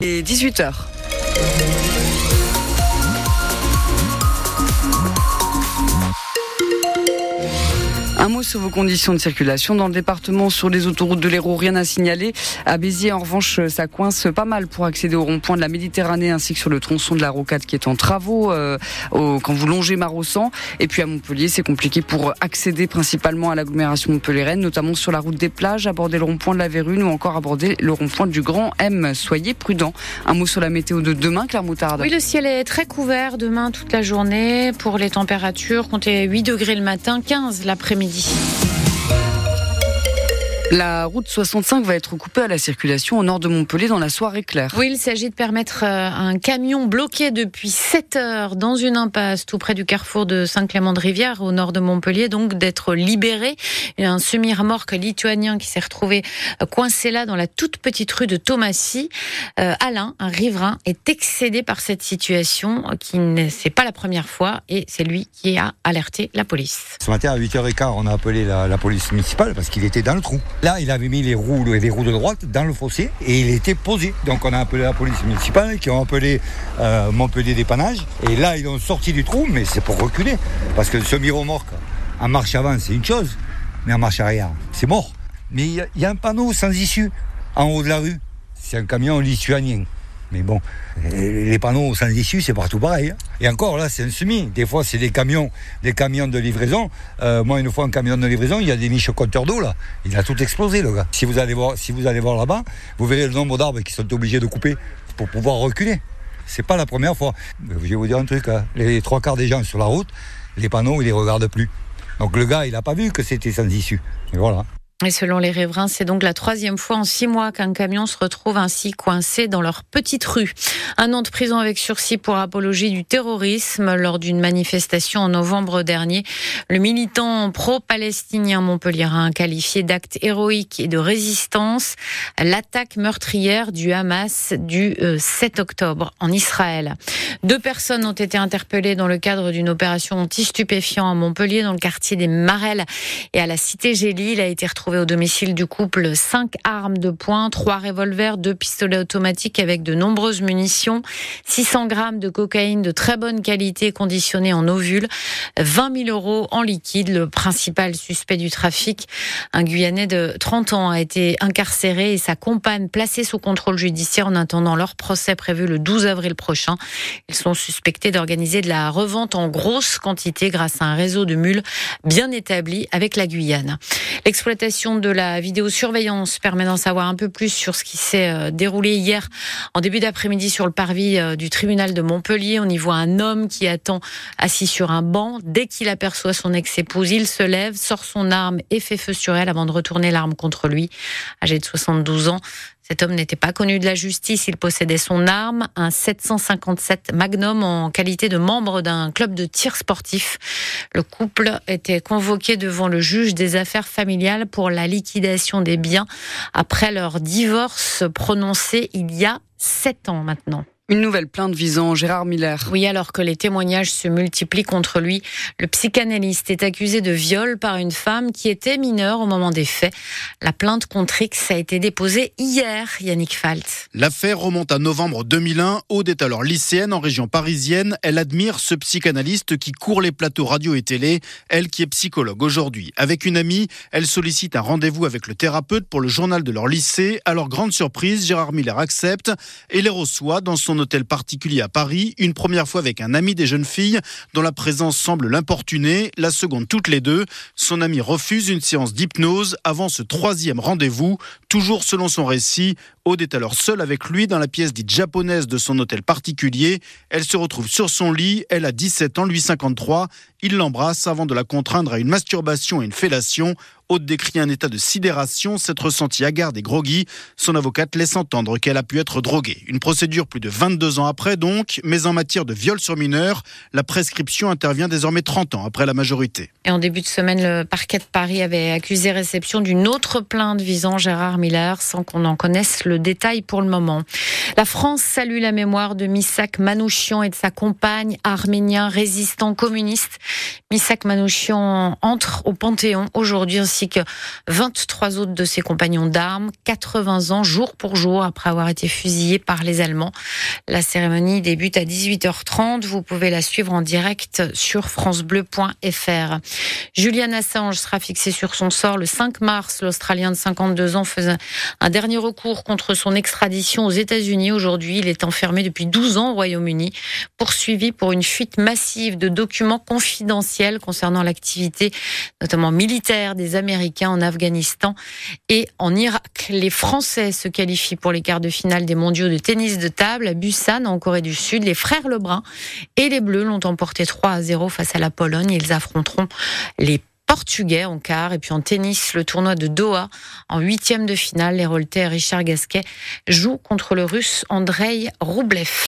Et 18h. Un mot sur vos conditions de circulation. Dans le département, sur les autoroutes de l'Hérault, rien à signaler. À Béziers, en revanche, ça coince pas mal pour accéder au rond-point de la Méditerranée ainsi que sur le tronçon de la Rocade qui est en travaux euh, quand vous longez Marossan. Et puis à Montpellier, c'est compliqué pour accéder principalement à l'agglomération montpelliéraine, notamment sur la route des plages, aborder le rond-point de la Vérune ou encore aborder le rond-point du Grand M. Soyez prudents. Un mot sur la météo de demain, Claire Moutarde. Oui, le ciel est très couvert demain toute la journée. Pour les températures, comptez 8 degrés le matin, 15 l'après-midi. si La route 65 va être coupée à la circulation au nord de Montpellier dans la soirée claire. Oui, il s'agit de permettre euh, un camion bloqué depuis 7 heures dans une impasse tout près du carrefour de Saint-Clément-de-Rivière au nord de Montpellier, donc d'être libéré. Il y a un semi-remorque lituanien qui s'est retrouvé euh, coincé là dans la toute petite rue de Thomasy. Euh, Alain, un riverain, est excédé par cette situation qui n'est c'est pas la première fois et c'est lui qui a alerté la police. Ce matin à 8h15, on a appelé la, la police municipale parce qu'il était dans le trou. Là, il avait mis les roues, les roues de droite dans le fossé et il était posé. Donc on a appelé la police municipale qui ont appelé euh, Montpellier dépannage. Et là, ils ont sorti du trou, mais c'est pour reculer. Parce que semi-remorque, en marche avant, c'est une chose, mais en marche arrière, c'est mort. Mais il y, a un panneau sans issue en haut de la rue. C'est un camion lituanien. Mais bon, les panneaux sans issue, c'est partout pareil. Hein. Et encore, là, c'est un semi. Des fois, c'est des camions, des camions de livraison. Euh, moi, une fois, un camion de livraison, il y a des miches compteurs d'eau, là. Il a tout explosé, le gars. Si vous allez voir, si voir là-bas, vous verrez le nombre d'arbres qui sont obligés de couper pour pouvoir reculer. C'est pas la première fois. Je vais vous dire un truc, hein. les trois quarts des gens sur la route, les panneaux, ils les regardent plus. Donc le gars, il n'a pas vu que c'était sans issue. Et voilà. Et selon les riverains, c'est donc la troisième fois en six mois qu'un camion se retrouve ainsi coincé dans leur petite rue. Un an de prison avec sursis pour apologie du terrorisme lors d'une manifestation en novembre dernier. Le militant pro-palestinien montpellierin qualifié d'acte héroïque et de résistance l'attaque meurtrière du Hamas du 7 octobre en Israël. Deux personnes ont été interpellées dans le cadre d'une opération anti-stupéfiant à Montpellier, dans le quartier des Marelles et à la cité Gély. Il a été retrouvé au domicile du couple cinq armes de poing, trois revolvers, deux pistolets automatiques avec de nombreuses munitions, 600 grammes de cocaïne de très bonne qualité conditionnée en ovule, 20 000 euros en liquide. Le principal suspect du trafic, un Guyanais de 30 ans, a été incarcéré et sa compagne placée sous contrôle judiciaire en attendant leur procès prévu le 12 avril prochain. Ils sont suspectés d'organiser de la revente en grosse quantité grâce à un réseau de mules bien établi avec la Guyane. L'exploitation de la vidéosurveillance permet d'en savoir un peu plus sur ce qui s'est déroulé hier en début d'après-midi sur le parvis du tribunal de Montpellier. On y voit un homme qui attend assis sur un banc. Dès qu'il aperçoit son ex-épouse, il se lève, sort son arme et fait feu sur elle avant de retourner l'arme contre lui. Âgé de 72 ans, cet homme n'était pas connu de la justice, il possédait son arme, un 757 Magnum en qualité de membre d'un club de tir sportif. Le couple était convoqué devant le juge des affaires familiales pour la liquidation des biens après leur divorce prononcé il y a sept ans maintenant. Une nouvelle plainte visant Gérard Miller. Oui, alors que les témoignages se multiplient contre lui, le psychanalyste est accusé de viol par une femme qui était mineure au moment des faits. La plainte contre X a été déposée hier, Yannick Falt. L'affaire remonte à novembre 2001. Aude est alors lycéenne en région parisienne. Elle admire ce psychanalyste qui court les plateaux radio et télé. Elle qui est psychologue aujourd'hui. Avec une amie, elle sollicite un rendez-vous avec le thérapeute pour le journal de leur lycée. Alors, grande surprise, Gérard Miller accepte et les reçoit dans son hôtel particulier à Paris, une première fois avec un ami des jeunes filles dont la présence semble l'importuner, la seconde toutes les deux. Son ami refuse une séance d'hypnose avant ce troisième rendez-vous, toujours selon son récit. Aude est alors seule avec lui dans la pièce dite japonaise de son hôtel particulier. Elle se retrouve sur son lit, elle a 17 ans, lui 53. Il l'embrasse avant de la contraindre à une masturbation et une fellation. Aude décrit un état de sidération, s'être ressentie hagarde et groggy. Son avocate laisse entendre qu'elle a pu être droguée. Une procédure plus de 22 ans après donc, mais en matière de viol sur mineur, la prescription intervient désormais 30 ans après la majorité. Et en début de semaine, le parquet de Paris avait accusé réception d'une autre plainte visant Gérard Miller sans qu'on en connaisse le détail pour le moment. La France salue la mémoire de Missak Manouchian et de sa compagne arménien résistant communiste. Missak Manouchian entre au Panthéon aujourd'hui ainsi ainsi que 23 autres de ses compagnons d'armes, 80 ans jour pour jour après avoir été fusillés par les Allemands. La cérémonie débute à 18h30. Vous pouvez la suivre en direct sur francebleu.fr. Julian Assange sera fixé sur son sort le 5 mars. L'Australien de 52 ans faisait un dernier recours contre son extradition aux États-Unis. Aujourd'hui, il est enfermé depuis 12 ans au Royaume-Uni, poursuivi pour une fuite massive de documents confidentiels concernant l'activité, notamment militaire, des Américains en Afghanistan et en Irak. Les Français se qualifient pour les quarts de finale des mondiaux de tennis de table à Busan, en Corée du Sud. Les frères Lebrun et les Bleus l'ont emporté 3 à 0 face à la Pologne. Ils affronteront les Portugais en quart. Et puis en tennis, le tournoi de Doha, en huitième de finale, les Roltais Richard Gasquet jouent contre le Russe Andrei Roublev.